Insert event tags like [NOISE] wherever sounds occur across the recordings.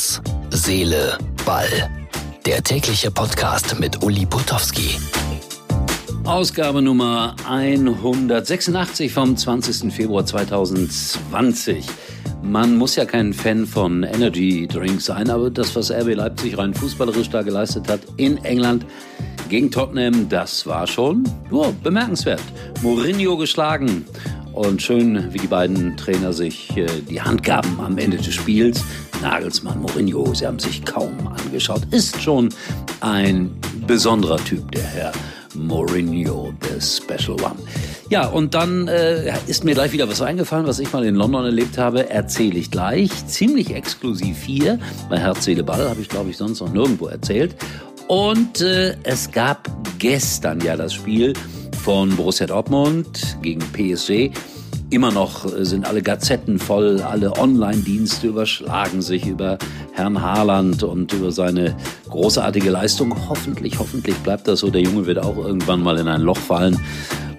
Herz, Seele, Ball. Der tägliche Podcast mit Uli Potowski. Ausgabe Nummer 186 vom 20. Februar 2020. Man muss ja kein Fan von Energy Drinks sein, aber das, was RB Leipzig rein fußballerisch da geleistet hat in England gegen Tottenham, das war schon ja, bemerkenswert. Mourinho geschlagen. Und schön, wie die beiden Trainer sich äh, die Hand gaben am Ende des Spiels. Nagelsmann, Mourinho, sie haben sich kaum angeschaut. Ist schon ein besonderer Typ, der Herr Mourinho, the Special One. Ja, und dann äh, ist mir gleich wieder was eingefallen, was ich mal in London erlebt habe. Erzähle ich gleich. Ziemlich exklusiv hier. Bei Herz, Seele, Ball habe ich, glaube ich, sonst noch nirgendwo erzählt. Und äh, es gab gestern ja das Spiel von Borussia Dortmund gegen PSG. Immer noch sind alle Gazetten voll, alle Online-Dienste überschlagen sich über Herrn Haaland und über seine großartige Leistung. Hoffentlich, hoffentlich bleibt das so. Der Junge wird auch irgendwann mal in ein Loch fallen.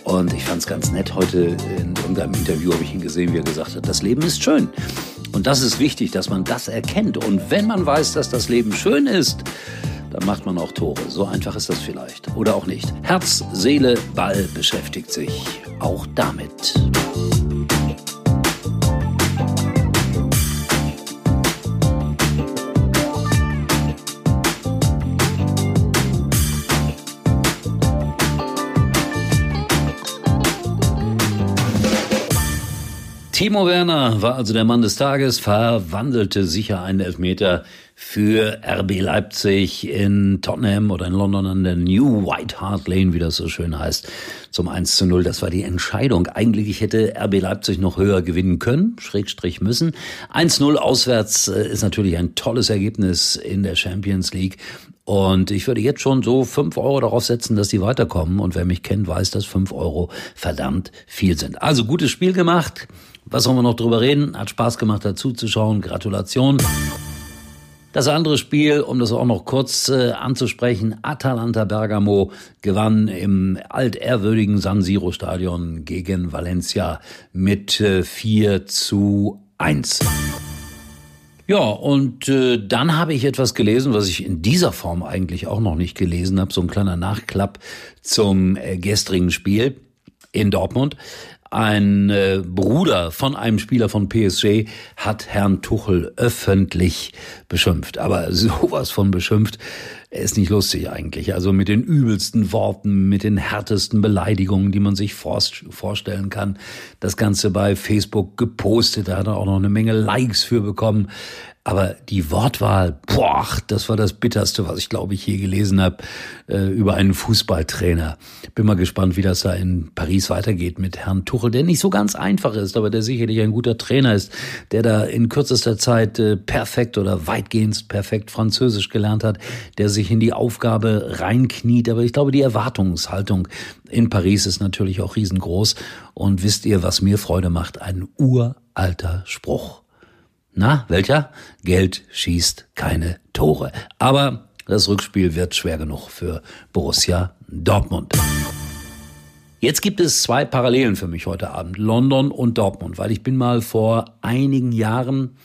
Und ich fand es ganz nett. Heute in irgendeinem Interview habe ich ihn gesehen, wie er gesagt hat, das Leben ist schön. Und das ist wichtig, dass man das erkennt. Und wenn man weiß, dass das Leben schön ist, dann macht man auch Tore. So einfach ist das vielleicht. Oder auch nicht. Herz, Seele, Ball beschäftigt sich auch damit. Timo Werner war also der Mann des Tages, verwandelte sicher einen Elfmeter für RB Leipzig in Tottenham oder in London an der New White Hart Lane, wie das so schön heißt, zum 1 zu 0. Das war die Entscheidung. Eigentlich hätte RB Leipzig noch höher gewinnen können, Schrägstrich müssen. 1-0 auswärts äh, ist natürlich ein tolles Ergebnis in der Champions League. Und ich würde jetzt schon so fünf Euro darauf setzen, dass die weiterkommen. Und wer mich kennt, weiß, dass fünf Euro verdammt viel sind. Also gutes Spiel gemacht. Was sollen wir noch drüber reden? Hat Spaß gemacht, dazu zu schauen. Gratulation. Das andere Spiel, um das auch noch kurz äh, anzusprechen, Atalanta Bergamo gewann im altehrwürdigen San Siro Stadion gegen Valencia mit äh, 4 zu 1. Ja, und äh, dann habe ich etwas gelesen, was ich in dieser Form eigentlich auch noch nicht gelesen habe, so ein kleiner Nachklapp zum äh, gestrigen Spiel in Dortmund. Ein äh, Bruder von einem Spieler von PSG hat Herrn Tuchel öffentlich beschimpft, aber [LAUGHS] sowas von beschimpft. Ist nicht lustig eigentlich. Also mit den übelsten Worten, mit den härtesten Beleidigungen, die man sich vorstellen kann. Das Ganze bei Facebook gepostet. Da hat er auch noch eine Menge Likes für bekommen. Aber die Wortwahl, boah, das war das Bitterste, was ich glaube ich je gelesen habe äh, über einen Fußballtrainer. Bin mal gespannt, wie das da in Paris weitergeht mit Herrn Tuchel, der nicht so ganz einfach ist, aber der sicherlich ein guter Trainer ist, der da in kürzester Zeit äh, perfekt oder weitgehend perfekt Französisch gelernt hat, der sich in die Aufgabe reinkniet. Aber ich glaube, die Erwartungshaltung in Paris ist natürlich auch riesengroß. Und wisst ihr, was mir Freude macht? Ein uralter Spruch. Na, welcher? Geld schießt keine Tore. Aber das Rückspiel wird schwer genug für Borussia Dortmund. Jetzt gibt es zwei Parallelen für mich heute Abend, London und Dortmund, weil ich bin mal vor einigen Jahren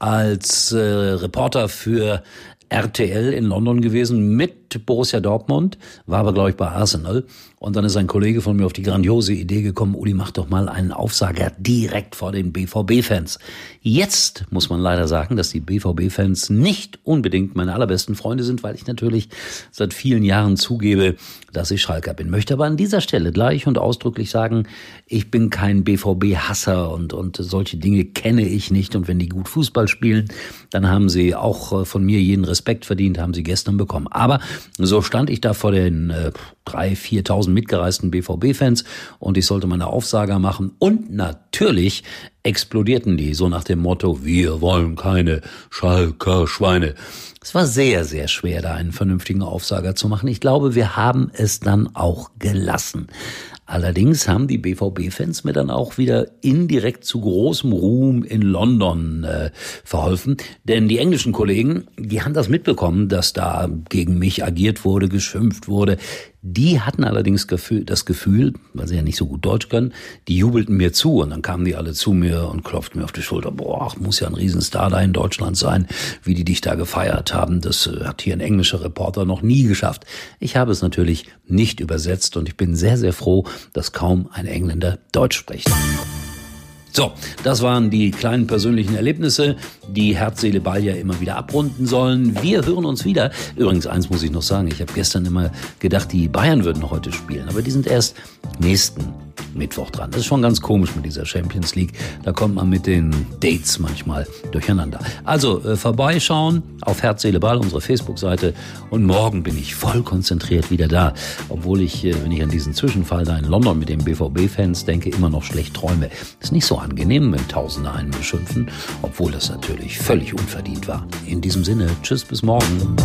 als äh, Reporter für RTL in London gewesen mit Borussia Dortmund, war aber glaube ich bei Arsenal und dann ist ein Kollege von mir auf die grandiose Idee gekommen, Uli, mach doch mal einen Aufsager direkt vor den BVB-Fans. Jetzt muss man leider sagen, dass die BVB-Fans nicht unbedingt meine allerbesten Freunde sind, weil ich natürlich seit vielen Jahren zugebe, dass ich Schalker bin. Möchte aber an dieser Stelle gleich und ausdrücklich sagen, ich bin kein BVB-Hasser und, und solche Dinge kenne ich nicht. Und wenn die gut Fußball spielen, dann haben sie auch äh, von mir jeden Respekt verdient, haben sie gestern bekommen. Aber so stand ich da vor den äh, drei, 4.000 mitgereisten BVB-Fans und ich sollte meine Aufsager machen und natürlich explodierten die, so nach dem Motto, wir wollen keine Schalker Schweine. Es war sehr, sehr schwer, da einen vernünftigen Aufsager zu machen. Ich glaube, wir haben es dann auch gelassen. Allerdings haben die BVB-Fans mir dann auch wieder indirekt zu großem Ruhm in London äh, verholfen. Denn die englischen Kollegen, die haben das mitbekommen, dass da gegen mich agiert wurde, geschimpft wurde. Die hatten allerdings das Gefühl, weil sie ja nicht so gut Deutsch können, die jubelten mir zu und dann kamen die alle zu mir und klopften mir auf die Schulter. Boah, muss ja ein Riesenstar da in Deutschland sein, wie die dich da gefeiert haben. Das äh, hat hier ein englischer Reporter noch nie geschafft. Ich habe es natürlich nicht übersetzt und ich bin sehr, sehr froh, dass kaum ein Engländer Deutsch spricht. So, das waren die kleinen persönlichen Erlebnisse, die Herz, Seele, Ball ja immer wieder abrunden sollen. Wir hören uns wieder. Übrigens, eins muss ich noch sagen. Ich habe gestern immer gedacht, die Bayern würden heute spielen, aber die sind erst nächsten Mittwoch dran. Das ist schon ganz komisch mit dieser Champions League. Da kommt man mit den Dates manchmal durcheinander. Also äh, vorbeischauen auf Herz, Seele, Ball, unsere Facebook-Seite. Und morgen bin ich voll konzentriert wieder da. Obwohl ich, äh, wenn ich an diesen Zwischenfall da in London mit den BVB-Fans denke, immer noch schlecht träume. Ist nicht so angenehm, wenn Tausende einen beschimpfen, obwohl das natürlich völlig unverdient war. In diesem Sinne, tschüss bis morgen.